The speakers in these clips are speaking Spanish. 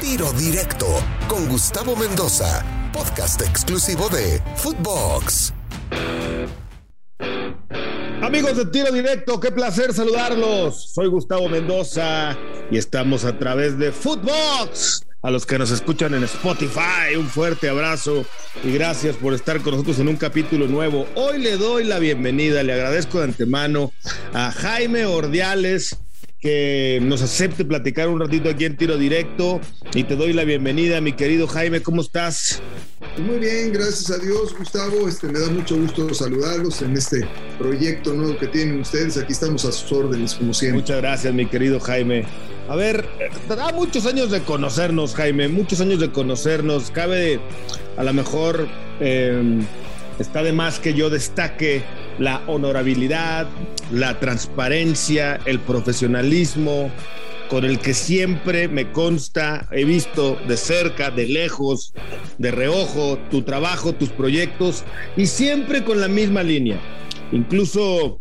Tiro Directo con Gustavo Mendoza, podcast exclusivo de Footbox. Amigos de Tiro Directo, qué placer saludarlos. Soy Gustavo Mendoza y estamos a través de Footbox. A los que nos escuchan en Spotify, un fuerte abrazo y gracias por estar con nosotros en un capítulo nuevo. Hoy le doy la bienvenida, le agradezco de antemano a Jaime Ordiales, que nos acepte platicar un ratito aquí en tiro directo y te doy la bienvenida, mi querido Jaime, ¿cómo estás? Muy bien, gracias a Dios, Gustavo. Este, me da mucho gusto saludarlos en este proyecto nuevo que tienen ustedes. Aquí estamos a sus órdenes, como siempre. Muchas gracias, mi querido Jaime. A ver, da muchos años de conocernos, Jaime, muchos años de conocernos. Cabe, a lo mejor, eh, está de más que yo destaque la honorabilidad, la transparencia, el profesionalismo con el que siempre me consta, he visto de cerca, de lejos, de reojo, tu trabajo, tus proyectos, y siempre con la misma línea. Incluso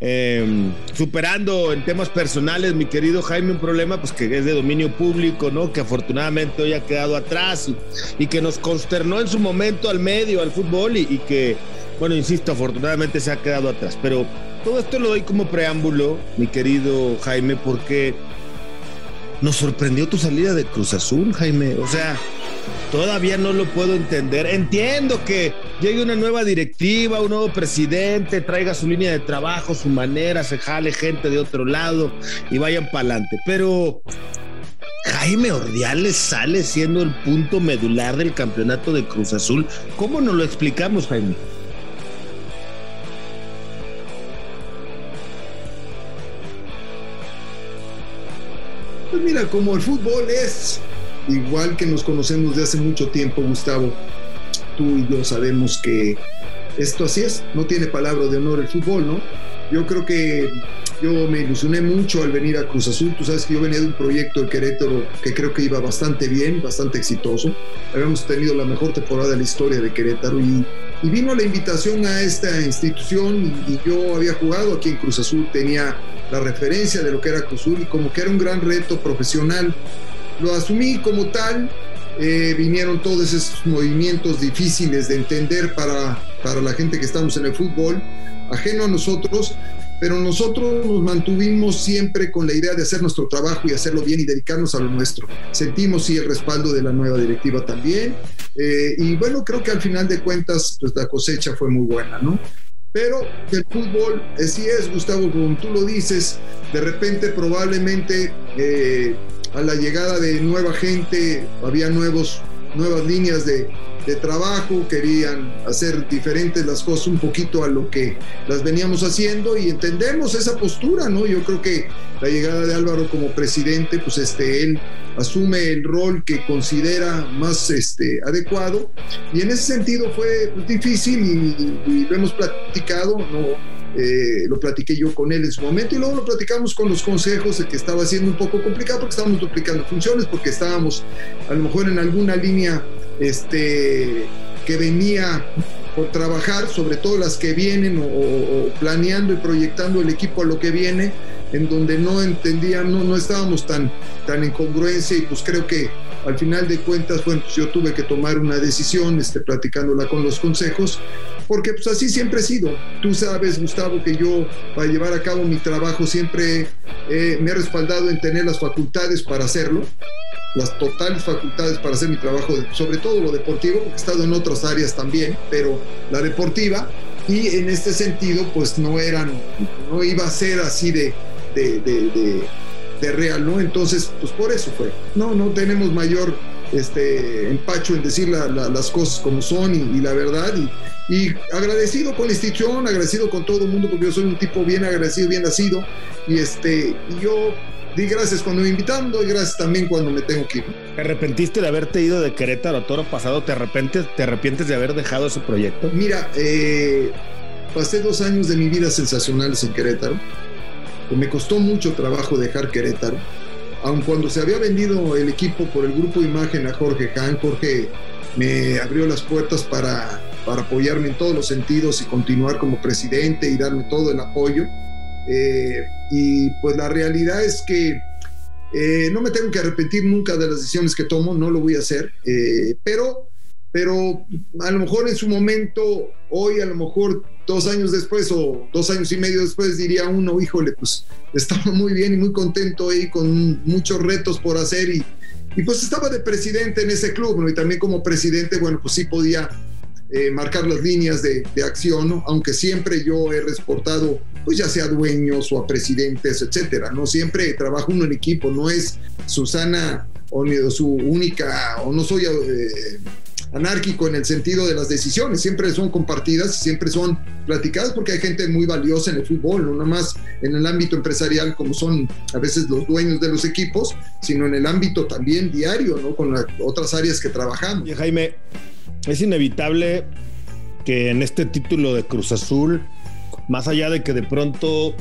eh, superando en temas personales, mi querido Jaime, un problema pues que es de dominio público, ¿no? Que afortunadamente hoy ha quedado atrás y, que nos consternó en su momento al medio, al fútbol y que bueno, insisto, afortunadamente se ha quedado atrás, pero todo esto lo doy como preámbulo, mi querido Jaime, porque nos sorprendió tu salida de Cruz Azul, Jaime. O sea, todavía no lo puedo entender. Entiendo que llegue una nueva directiva, un nuevo presidente, traiga su línea de trabajo, su manera, se jale gente de otro lado y vayan para adelante. Pero Jaime Ordiales sale siendo el punto medular del campeonato de Cruz Azul. ¿Cómo nos lo explicamos, Jaime? Pues mira, como el fútbol es igual que nos conocemos de hace mucho tiempo, Gustavo, tú y yo sabemos que esto así es, no tiene palabra de honor el fútbol, ¿no? Yo creo que yo me ilusioné mucho al venir a Cruz Azul. Tú sabes que yo venía de un proyecto de Querétaro que creo que iba bastante bien, bastante exitoso. Habíamos tenido la mejor temporada de la historia de Querétaro y, y vino la invitación a esta institución y, yo había jugado aquí en Cruz Azul, tenía la referencia de lo que era Cruz Azul y como que era un gran reto profesional. Lo asumí como tal. Eh, vinieron todos esos movimientos difíciles de entender para, para la gente que estamos en el fútbol, ajeno a nosotros, pero nosotros nos mantuvimos siempre con la idea de hacer nuestro trabajo y hacerlo bien y dedicarnos a lo nuestro. Sentimos sí el respaldo de la nueva directiva también eh, y bueno, creo que al final de cuentas pues la cosecha fue muy buena, ¿no? Pero el fútbol, así es, Gustavo, como tú lo dices, de repente probablemente eh, a la llegada de nueva gente había nuevos, nuevas líneas de, de trabajo, querían hacer diferentes las cosas un poquito a lo que las veníamos haciendo y entendemos esa postura, ¿no? Yo creo que la llegada de Álvaro como presidente, pues este, él asume el rol que considera más este, adecuado y en ese sentido fue difícil y, y lo hemos platicado, ¿no? Eh, lo platiqué yo con él en su momento y luego lo platicamos con los consejos de que estaba siendo un poco complicado porque estábamos duplicando funciones, porque estábamos a lo mejor en alguna línea este, que venía por trabajar, sobre todo las que vienen o, o, planeando y proyectando el equipo a lo que viene, en donde no entendían, no, no estábamos tan, tan en congruencia y pues creo que al final de cuentas, bueno, pues yo tuve que tomar una decisión, este, platicándola con los consejos, porque pues así siempre he sido. Tú sabes, Gustavo, que yo para llevar a cabo mi trabajo siempre eh, me he respaldado en tener las facultades para hacerlo, las totales facultades para hacer mi trabajo, sobre todo lo deportivo, porque he estado en otras áreas también, pero la deportiva, y en este sentido, pues no eran, no iba a ser así de, de, de, de de real, ¿no? Entonces, pues por eso fue. No, no tenemos mayor este, empacho en decir la, la, las cosas como son y, y la verdad. Y, y, agradecido con la institución, agradecido con todo el mundo, porque yo soy un tipo bien agradecido, bien nacido. Y este, yo di gracias cuando me invitaron, doy gracias también cuando me tengo que ir. ¿Te arrepentiste de haberte ido de Querétaro a Toro pasado? ¿Te arrepientes, ¿Te arrepientes de haber dejado ese proyecto? Mira, eh, pasé dos años de mi vida sensacionales en Querétaro me costó mucho trabajo dejar Querétaro. Aun cuando se había vendido el equipo por el grupo Imagen a Jorge Han, Jorge me abrió las puertas para, para apoyarme en todos los sentidos y continuar como presidente y darme todo el apoyo. Eh, y pues la realidad es que Eh, no me tengo que arrepentir nunca de las decisiones que tomo, no lo voy a hacer, eh, pero, pero a lo mejor en su momento, hoy a lo mejor dos años después o dos años y medio después diría uno, híjole, pues estaba muy bien y muy contento ahí con muchos retos por hacer y, y pues estaba de presidente en ese club, ¿no? Y también como presidente, bueno, pues sí podía eh, marcar las líneas de, de acción, ¿no? Aunque siempre yo he reportado, pues ya sea dueños o a presidentes, etcétera, ¿no? Siempre trabajo uno en equipo, no es Susana o, o su única, o no soy... Eh, anárquico en el sentido de las decisiones, siempre son compartidas, siempre son platicadas porque hay gente muy valiosa en el fútbol, no más en el ámbito empresarial como son a veces los dueños de los equipos, sino en el ámbito también diario, ¿no? Con las otras áreas que trabajamos. Y Jaime, es inevitable que en este título de Cruz Azul, más allá de que de pronto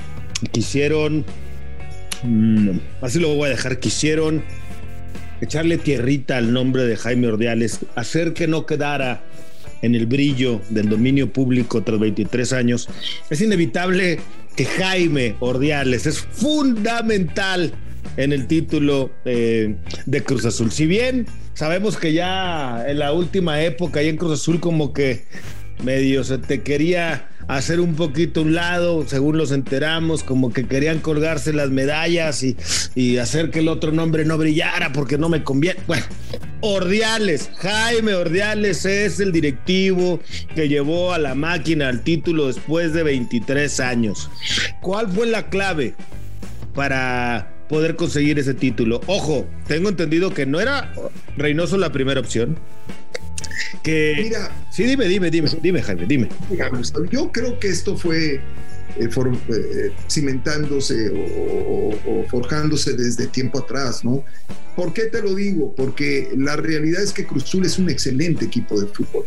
quisieron, mmm, así lo voy a dejar, quisieron echarle tierrita al nombre de Jaime Ordiales, hacer que no quedara en el brillo del dominio público tras 23 años, es inevitable que Jaime Ordiales es fundamental en el título eh, de Cruz Azul. Si bien sabemos que ya en la última época, y en Cruz Azul, como que medio se te quería hacer un poquito un lado, según los enteramos, como que querían colgarse las medallas y, y, hacer que el otro nombre no brillara porque no me conviene. Bueno, Ordiales, Jaime Ordiales es el directivo que llevó a la máquina al título después de 23 años. ¿Cuál fue la clave para poder conseguir ese título? Ojo, tengo entendido que no era Reynoso la primera opción que Mira, sí dime dime dime dime Jaime dime mira, yo creo que esto fue eh, for, eh, cimentándose o, o, o, forjándose desde tiempo atrás, ¿no? ¿Por qué te lo digo? Porque la realidad es que Cruz Azul es un excelente equipo de fútbol.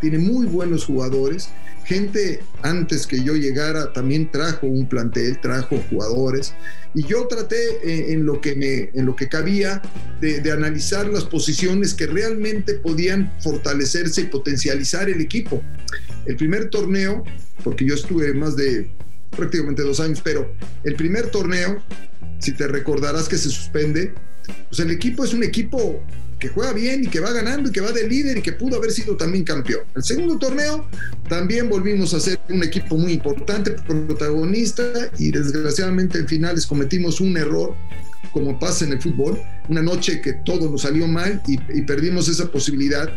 Tiene muy buenos jugadores. Gente antes que yo llegara también trajo un plantel, trajo jugadores. Y yo traté eh, en, lo que me, en lo que cabía de, de, analizar las posiciones que realmente podían fortalecerse y potencializar el equipo. El primer torneo, porque yo estuve más de prácticamente dos años, pero el primer torneo, si te recordarás que se suspende, pues el equipo es un equipo que juega bien y que va ganando y que va de líder y que pudo haber sido también campeón. El segundo torneo también volvimos a ser un equipo muy importante, protagonista y desgraciadamente en finales cometimos un error como pasa en el fútbol, una noche que todo nos salió mal y, y, perdimos esa posibilidad.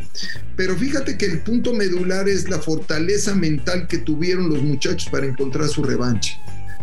Pero fíjate que el punto medular es la fortaleza mental que tuvieron los muchachos para encontrar su revancha.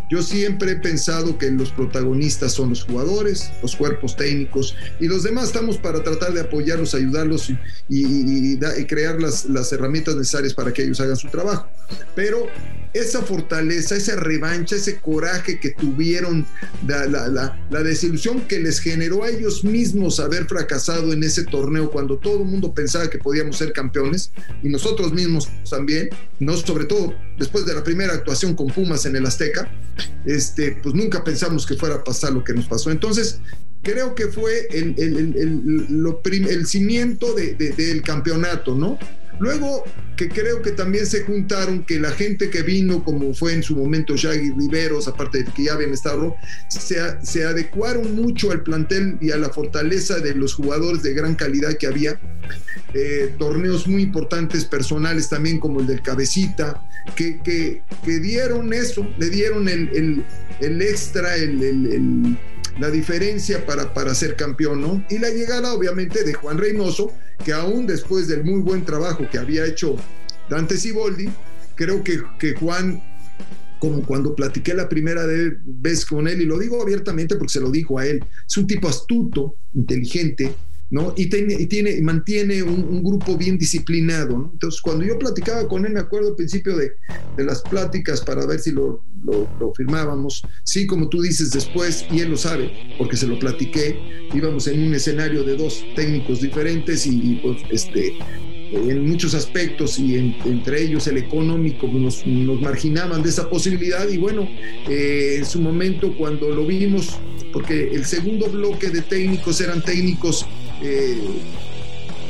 Yo siempre he pensado que los protagonistas son los jugadores, los cuerpos técnicos y los demás estamos para tratar de apoyarlos, ayudarlos y, crear las, herramientas necesarias para que ellos hagan su trabajo. Pero esa fortaleza, esa revancha, ese coraje que tuvieron, la, desilusión que les generó a ellos mismos haber fracasado en ese torneo cuando todo el mundo pensaba que podíamos ser campeones y nosotros mismos también, no sobre todo después de la primera actuación con Pumas en el Azteca, este, pues nunca pensamos que fuera a pasar lo que nos pasó. Entonces, creo que fue el, cimiento de, de, del campeonato, ¿no? Luego, que creo que también se juntaron que la gente que vino, como fue en su momento Shaggy Riveros, aparte de que ya habían estado, se, se, adecuaron mucho al plantel y a la fortaleza de los jugadores de gran calidad que había. Eh, torneos muy importantes personales también, como el del Cabecita, que, que, que dieron eso, le dieron el, el, el extra, el la diferencia para, para ser campeón, ¿no? Y la llegada, obviamente, de Juan Reynoso, que aún después del muy buen trabajo que había hecho Dante Siboldi, creo que, que Juan, como cuando platiqué la primera vez con él, y lo digo abiertamente porque se lo dijo a él, es un tipo astuto, inteligente, ¿no? Y, tiene, y tiene, mantiene un, grupo bien disciplinado. Entonces, cuando yo platicaba con él, me acuerdo al principio de, de las pláticas para ver si lo, lo, firmábamos, sí, como tú dices después, y él lo sabe, porque se lo platiqué, íbamos en un escenario de dos técnicos diferentes y, y pues, este, en muchos aspectos y en, entre ellos el económico nos, nos, marginaban de esa posibilidad y bueno, eh, en su momento cuando lo vimos, porque el segundo bloque de técnicos eran técnicos eh,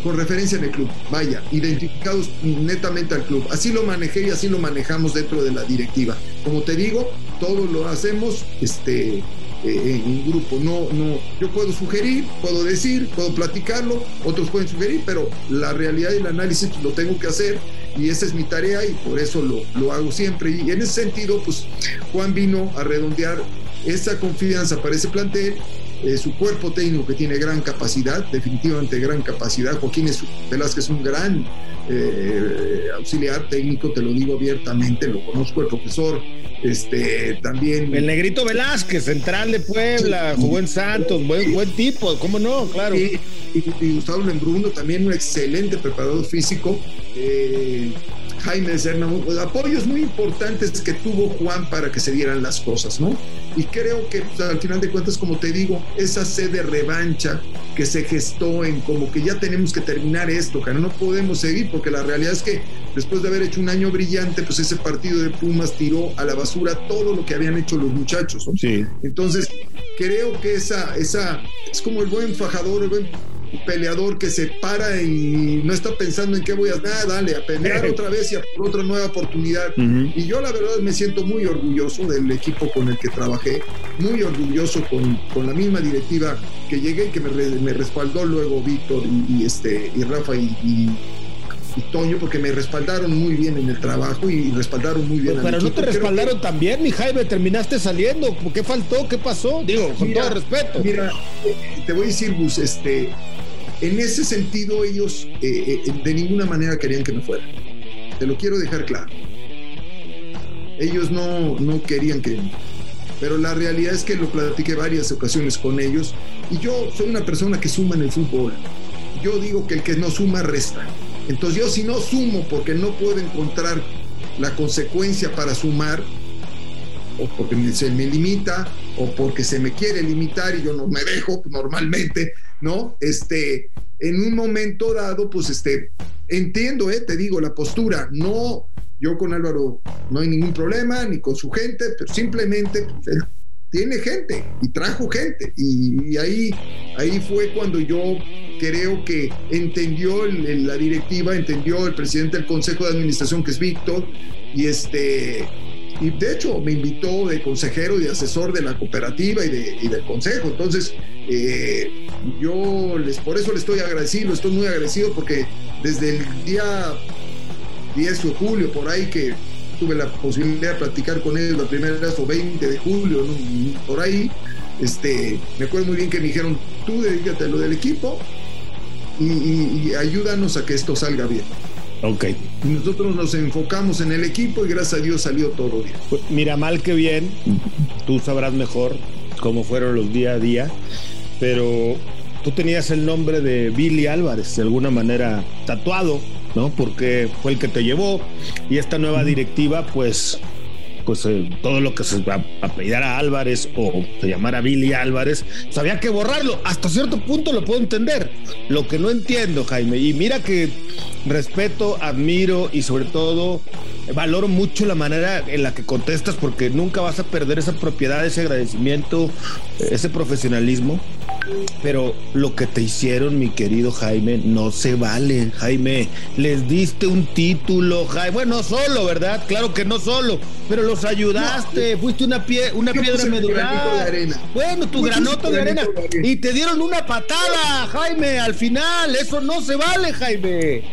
con referencia en el club, vaya, identificados netamente al club. Así lo manejé y así lo manejamos dentro de la directiva. Como te digo, todo lo hacemos este, eh, en grupo. No, no, yo puedo sugerir, puedo decir, puedo platicarlo, otros pueden sugerir, pero la realidad y el análisis lo tengo que hacer y esa es mi tarea y por eso lo, lo hago siempre. Y en ese sentido, pues Juan vino a redondear esa confianza para ese plantel eh, su cuerpo técnico que tiene gran capacidad, definitivamente gran capacidad. Joaquín Velázquez es un gran eh, auxiliar técnico, te lo digo abiertamente, lo conozco, el profesor, este, también... El negrito Velázquez, central de Puebla, jugó en Santos, buen, buen tipo, ¿cómo no? Claro. Y, Gustavo Lembruno, también un excelente preparador físico. Eh, Jaime Serna, apoyos muy importantes que tuvo Juan para que se dieran las cosas, ¿no? Y creo que pues, al final de cuentas, como te digo, esa sed de revancha que se gestó en como que ya tenemos que terminar esto, que no podemos seguir, porque la realidad es que después de haber hecho un año brillante, pues ese partido de Pumas tiró a la basura todo lo que habían hecho los muchachos. ¿no? Sí. Entonces, creo que esa, esa es como el buen fajador, el buen peleador que se para y no está pensando en qué voy a nada, dale, a pelear otra vez y a por otra nueva oportunidad. Y yo la verdad me siento muy orgulloso del equipo con el que trabajé, muy orgulloso con, con la misma directiva que llegué y que me, me respaldó luego Víctor y, este, y Rafa y, Toño, porque me respaldaron muy bien en el trabajo y respaldaron muy bien. Pero, no te respaldaron también, mi Jaime, terminaste saliendo. ¿Qué faltó? ¿Qué pasó? Digo, con todo respeto. Mira, te voy a decir, Gus, este, en ese sentido, ellos eh, eh, de ninguna manera querían que me fuera. Te lo quiero dejar claro. Ellos no, no querían que... Pero la realidad es que lo platiqué varias ocasiones con ellos y yo soy una persona que suma en el fútbol. Yo digo que el que no suma resta. Entonces yo si no sumo porque no puedo encontrar la consecuencia para sumar, o porque se me limita, o porque se me quiere limitar y yo no me dejo normalmente, ¿no? Este, en un momento dado, pues este, entiendo, eh, te digo, la postura, no, yo con Álvaro no hay ningún problema, ni con su gente, pero simplemente pues, tiene gente y trajo gente. Y, ahí, ahí fue cuando yo creo que entendió la directiva, entendió el presidente del Consejo de Administración, que es Víctor, y este y de hecho me invitó de consejero y de asesor de la cooperativa y, de, del consejo. Entonces, eh, yo les, por eso le estoy agradecido, estoy muy agradecido porque desde el día 10 de julio, por ahí que tuve la posibilidad de platicar con ellos la primera vez, o 20 de julio, por ahí, este, me acuerdo muy bien que me dijeron, tú dedícate a lo del equipo y ayúdanos a que esto salga bien. Ok. Nosotros nos enfocamos en el equipo y gracias a Dios salió todo bien. Pues mira, mal que bien, tú sabrás mejor cómo fueron los día a día, pero tú tenías el nombre de Billy Álvarez de alguna manera tatuado, ¿no? Porque fue el que te llevó y esta nueva directiva, pues pues eh, todo lo que se va a Álvarez o se llamara Billy Álvarez, pues había que borrarlo. Hasta cierto punto lo puedo entender. Lo que no entiendo, Jaime, y mira que respeto, admiro y sobre todo valoro mucho la manera en la que contestas porque nunca vas a perder esa propiedad, ese agradecimiento, ese profesionalismo. Pero lo que te hicieron, mi querido Jaime, no se vale, Jaime. Les diste un título, Jaime. Bueno, solo, ¿verdad? Claro que no solo, pero los ayudaste. Fuiste una, pie, una piedra medular. Bueno, tu granoto de arena. Y te dieron una patada, Jaime, al final. Eso no se vale, Jaime.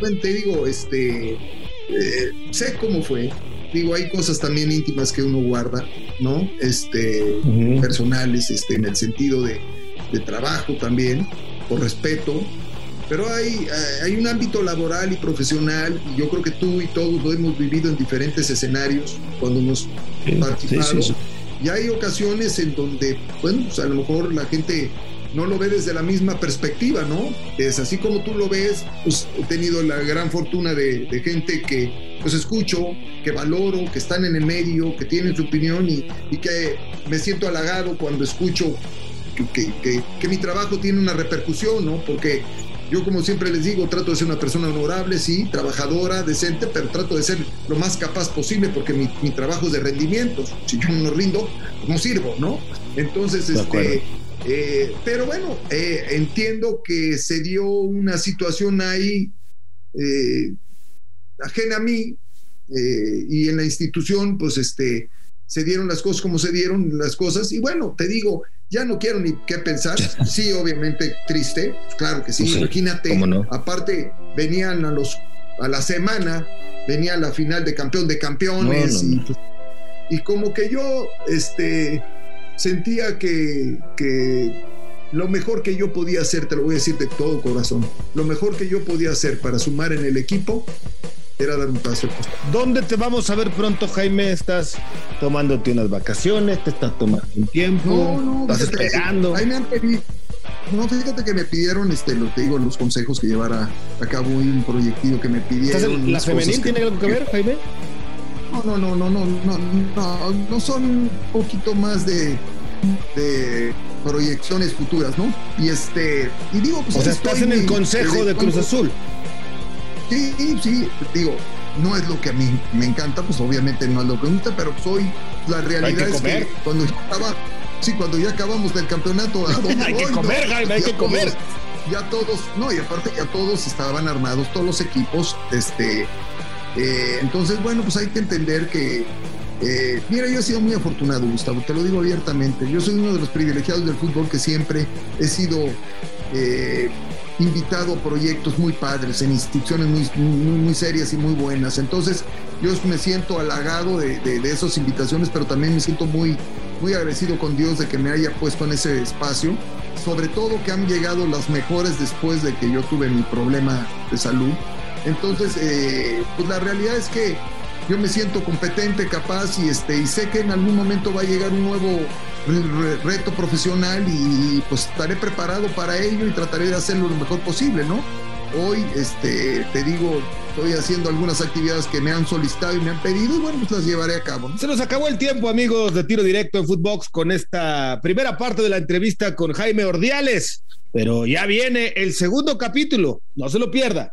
Bueno, te digo, este. Eh, sé cómo fue. Digo, hay cosas también íntimas que uno guarda, ¿no? Este, personales, este, en el sentido de, de trabajo también, por respeto, pero hay, hay un ámbito laboral y profesional y yo creo que tú y todos lo hemos vivido en diferentes escenarios cuando hemos participado. y hay ocasiones en donde, bueno, pues a lo mejor la gente no lo ve desde la misma perspectiva, ¿no? Es así como tú lo ves, pues he tenido la gran fortuna de, gente que pues escucho, que valoro, que están en el medio, que tienen su opinión y, y que me siento halagado cuando escucho que, mi trabajo tiene una repercusión, ¿no? Porque yo como siempre les digo, trato de ser una persona honorable, sí, trabajadora, decente, pero trato de ser lo más capaz posible porque mi, trabajo es de rendimiento. Si yo no rindo, pues no sirvo, ¿no? Entonces, este, eh, pero bueno, eh, entiendo que se dio una situación ahí eh, ajena a mí y en la institución, pues este, se dieron las cosas como se dieron las cosas. Y bueno, te digo, ya no quiero ni qué pensar. Sí, obviamente triste, claro que sí. Pues Imagínate, aparte venían a los a la semana, venía la final de campeón de campeones y, y, como que yo este, sentía que, que lo mejor que yo podía hacer, te lo voy a decir de todo corazón, lo mejor que yo podía hacer para sumar en el equipo era dar un paso. ¿Dónde te vamos a ver pronto, Jaime? ¿Estás tomándote unas vacaciones? ¿Te estás tomando un tiempo? No, no, ¿Estás esperando? Ahí me han pedido. No, fíjate que me pidieron, este, lo te digo, los consejos que llevara a cabo un proyectivo que me pidieron. ¿La femenil tiene algo que ver, Jaime? No, no, no, no, no, no, no, no son un poquito más de, de proyecciones futuras, ¿no? Y este, y digo, pues. O sea, estás en el consejo de Cruz Azul. Sí, sí, digo, no es lo que a mí me encanta, pues obviamente no es lo que me gusta, pero soy, la realidad es que cuando estaba, sí, cuando ya acabamos del campeonato, hay que comer, Jaime, hay que comer. ya todos, no, y aparte ya todos estaban armados, todos los equipos, este, eh, entonces, bueno, pues hay que entender que, eh, mira, yo he sido muy afortunado, Gustavo, te lo digo abiertamente. Yo soy uno de los privilegiados del fútbol que siempre he sido eh, invitado a proyectos muy padres, en instituciones muy, muy, serias y muy buenas. Entonces, yo me siento halagado de, de, esas invitaciones, pero también me siento muy, muy agradecido con Dios de que me haya puesto en ese espacio. Sobre todo que han llegado las mejores después de que yo tuve mi problema de salud. Entonces, eh, pues la realidad es que yo me siento competente, capaz y, este, y sé que en algún momento va a llegar un nuevo reto profesional y pues estaré preparado para ello y trataré de hacerlo lo mejor posible, ¿no? Hoy, este, te digo, estoy haciendo algunas actividades que me han solicitado y me han pedido y bueno, pues las llevaré a cabo. Se nos acabó el tiempo, amigos de Tiro Directo en Footbox con esta primera parte de la entrevista con Jaime Ordiales, pero ya viene el segundo capítulo, no se lo pierda.